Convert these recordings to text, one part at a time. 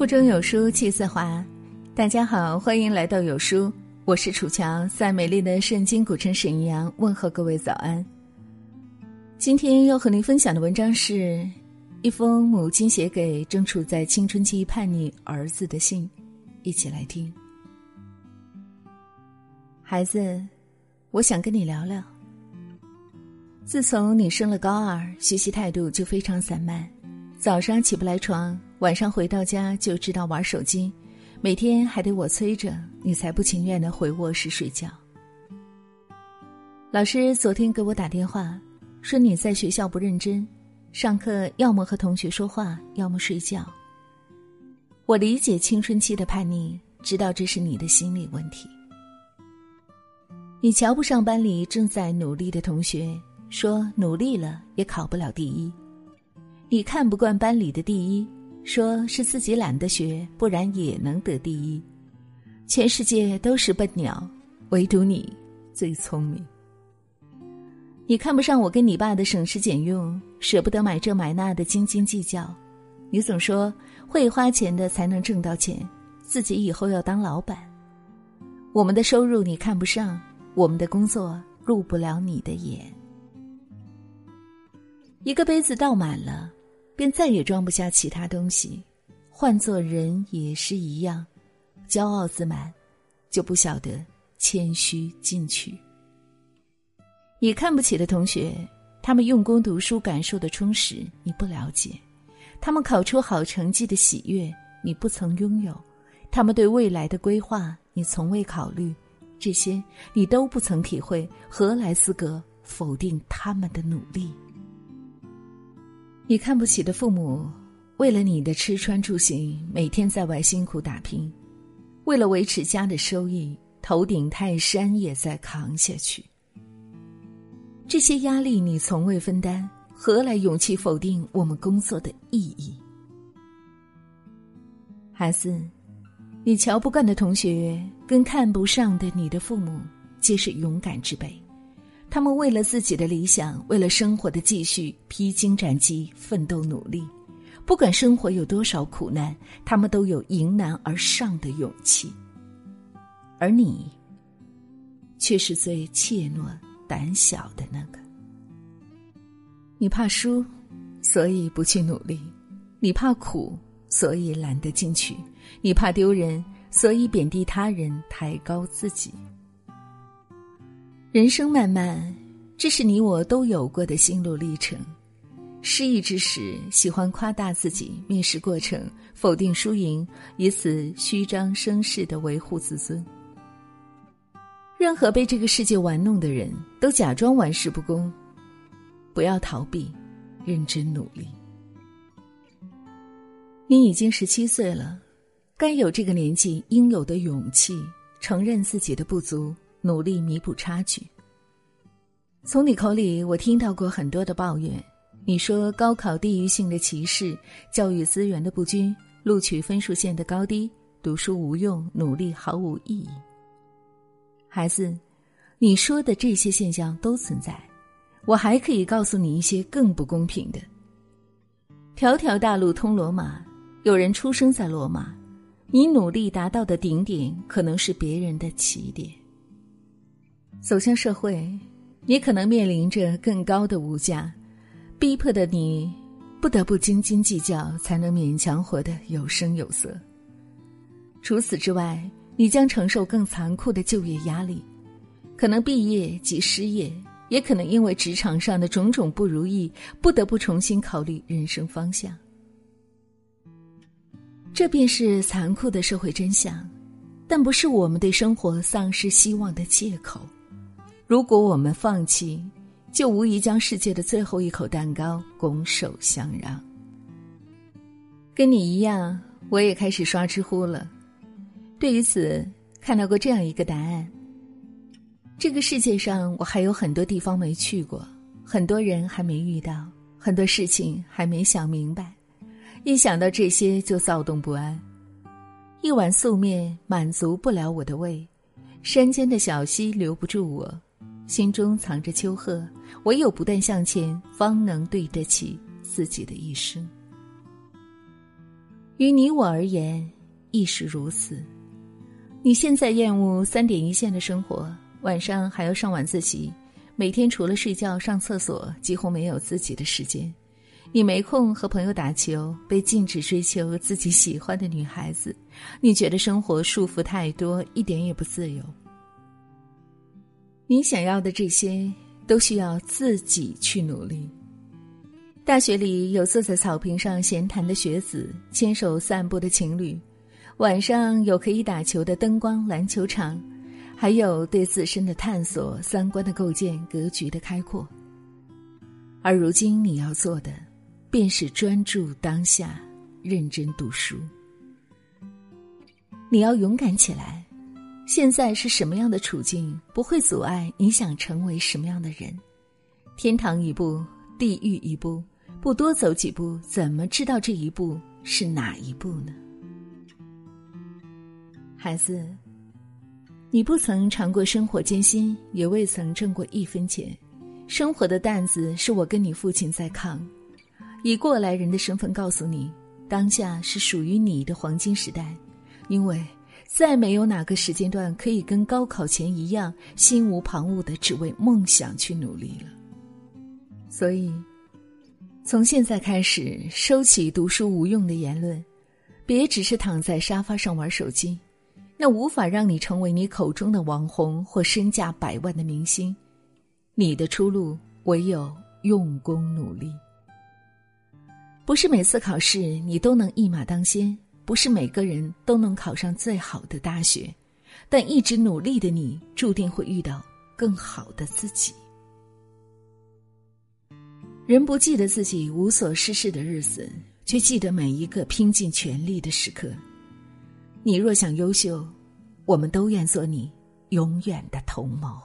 腹中有书气自华，大家好，欢迎来到有书，我是楚乔，在美丽的圣经古城沈阳问候各位早安。今天要和您分享的文章是一封母亲写给正处在青春期叛逆儿子的信，一起来听。孩子，我想跟你聊聊。自从你升了高二，学习态度就非常散漫，早上起不来床。晚上回到家就知道玩手机，每天还得我催着你才不情愿的回卧室睡觉。老师昨天给我打电话，说你在学校不认真，上课要么和同学说话，要么睡觉。我理解青春期的叛逆，知道这是你的心理问题。你瞧不上班里正在努力的同学，说努力了也考不了第一。你看不惯班里的第一。说是自己懒得学，不然也能得第一。全世界都是笨鸟，唯独你最聪明。你看不上我跟你爸的省吃俭用，舍不得买这买那的斤斤计较。你总说会花钱的才能挣到钱，自己以后要当老板。我们的收入你看不上，我们的工作入不了你的眼。一个杯子倒满了。便再也装不下其他东西，换做人也是一样，骄傲自满，就不晓得谦虚进取。你看不起的同学，他们用功读书感受的充实，你不了解；他们考出好成绩的喜悦，你不曾拥有；他们对未来的规划，你从未考虑，这些你都不曾体会，何来资格否定他们的努力？你看不起的父母，为了你的吃穿住行，每天在外辛苦打拼，为了维持家的收益，头顶泰山也在扛下去。这些压力你从未分担，何来勇气否定我们工作的意义？孩子，你瞧不惯的同学，跟看不上的你的父母，皆是勇敢之辈。他们为了自己的理想，为了生活的继续，披荆斩棘，奋斗努力。不管生活有多少苦难，他们都有迎难而上的勇气。而你，却是最怯懦、胆小的那个。你怕输，所以不去努力；你怕苦，所以懒得进取；你怕丢人，所以贬低他人，抬高自己。人生漫漫，这是你我都有过的心路历程。失意之时，喜欢夸大自己，面试过程否定输赢，以此虚张声势的维护自尊。任何被这个世界玩弄的人都假装玩世不恭，不要逃避，认真努力。你已经十七岁了，该有这个年纪应有的勇气，承认自己的不足。努力弥补差距。从你口里，我听到过很多的抱怨。你说高考地域性的歧视、教育资源的不均、录取分数线的高低、读书无用、努力毫无意义。孩子，你说的这些现象都存在。我还可以告诉你一些更不公平的。条条大路通罗马，有人出生在罗马，你努力达到的顶点，可能是别人的起点。走向社会，你可能面临着更高的物价，逼迫的你不得不斤斤计较，才能勉强活得有声有色。除此之外，你将承受更残酷的就业压力，可能毕业即失业，也可能因为职场上的种种不如意，不得不重新考虑人生方向。这便是残酷的社会真相，但不是我们对生活丧失希望的借口。如果我们放弃，就无疑将世界的最后一口蛋糕拱手相让。跟你一样，我也开始刷知乎了。对于此，看到过这样一个答案：这个世界上，我还有很多地方没去过，很多人还没遇到，很多事情还没想明白。一想到这些，就躁动不安。一碗素面满足不了我的胃，山间的小溪留不住我。心中藏着丘壑，唯有不断向前，方能对得起自己的一生。于你我而言，亦是如此。你现在厌恶三点一线的生活，晚上还要上晚自习，每天除了睡觉、上厕所，几乎没有自己的时间。你没空和朋友打球，被禁止追求自己喜欢的女孩子，你觉得生活束缚太多，一点也不自由。你想要的这些，都需要自己去努力。大学里有坐在草坪上闲谈的学子，牵手散步的情侣。晚上有可以打球的灯光篮球场，还有对自身的探索、三观的构建、格局的开阔。而如今你要做的，便是专注当下，认真读书。你要勇敢起来。现在是什么样的处境，不会阻碍你想成为什么样的人。天堂一步，地狱一步，不多走几步，怎么知道这一步是哪一步呢？孩子，你不曾尝过生活艰辛，也未曾挣过一分钱。生活的担子是我跟你父亲在扛，以过来人的身份告诉你，当下是属于你的黄金时代，因为再没有哪个时间段可以跟高考前一样心无旁骛的只为梦想去努力了。所以，从现在开始，收起读书无用的言论，别只是躺在沙发上玩手机。那无法让你成为你口中的网红或身价百万的明星，你的出路唯有用功努力。不是每次考试你都能一马当先，不是每个人都能考上最好的大学，但一直努力的你，注定会遇到更好的自己。人不记得自己无所事事的日子，却记得每一个拼尽全力的时刻。你若想优秀，我们都愿做你永远的同谋。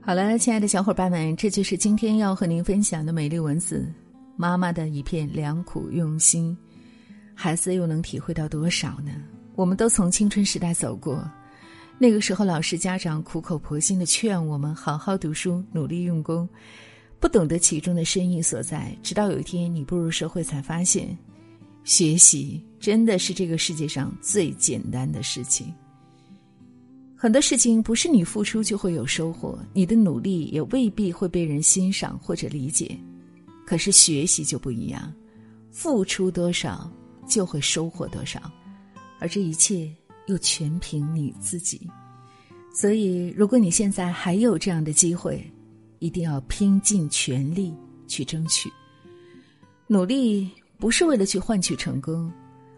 好了，亲爱的小伙伴们，这就是今天要和您分享的美丽文字。妈妈的一片良苦用心，孩子又能体会到多少呢？我们都从青春时代走过，那个时候，老师、家长苦口婆心的劝我们好好读书、努力用功，不懂得其中的深意所在。直到有一天，你步入社会，才发现。学习真的是这个世界上最简单的事情。很多事情不是你付出就会有收获，你的努力也未必会被人欣赏或者理解。可是学习就不一样，付出多少就会收获多少，而这一切又全凭你自己。所以，如果你现在还有这样的机会，一定要拼尽全力去争取，努力。不是为了去换取成功，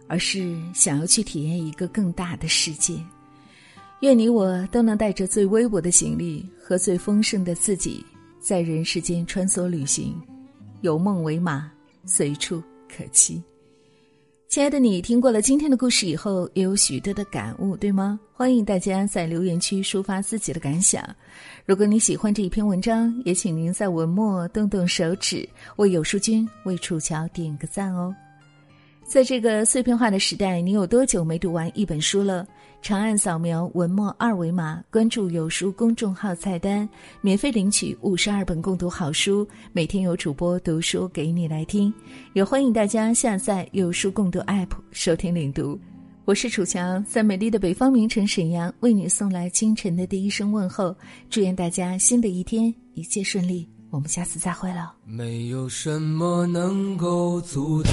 而是想要去体验一个更大的世界。愿你我都能带着最微薄的行李和最丰盛的自己，在人世间穿梭旅行，有梦为马，随处可栖。亲爱的你，听过了今天的故事以后，也有许多的感悟，对吗？欢迎大家在留言区抒发自己的感想。如果你喜欢这一篇文章，也请您在文末动动手指，为有书君、为楚乔点个赞哦。在这个碎片化的时代，你有多久没读完一本书了？长按扫描文末二维码，关注有书公众号菜单，免费领取五十二本共读好书，每天有主播读书给你来听。也欢迎大家下载有书共读 App 收听领读。我是楚强，在美丽的北方名城沈阳，为你送来清晨的第一声问候。祝愿大家新的一天一切顺利，我们下次再会了。没有什么能够阻挡。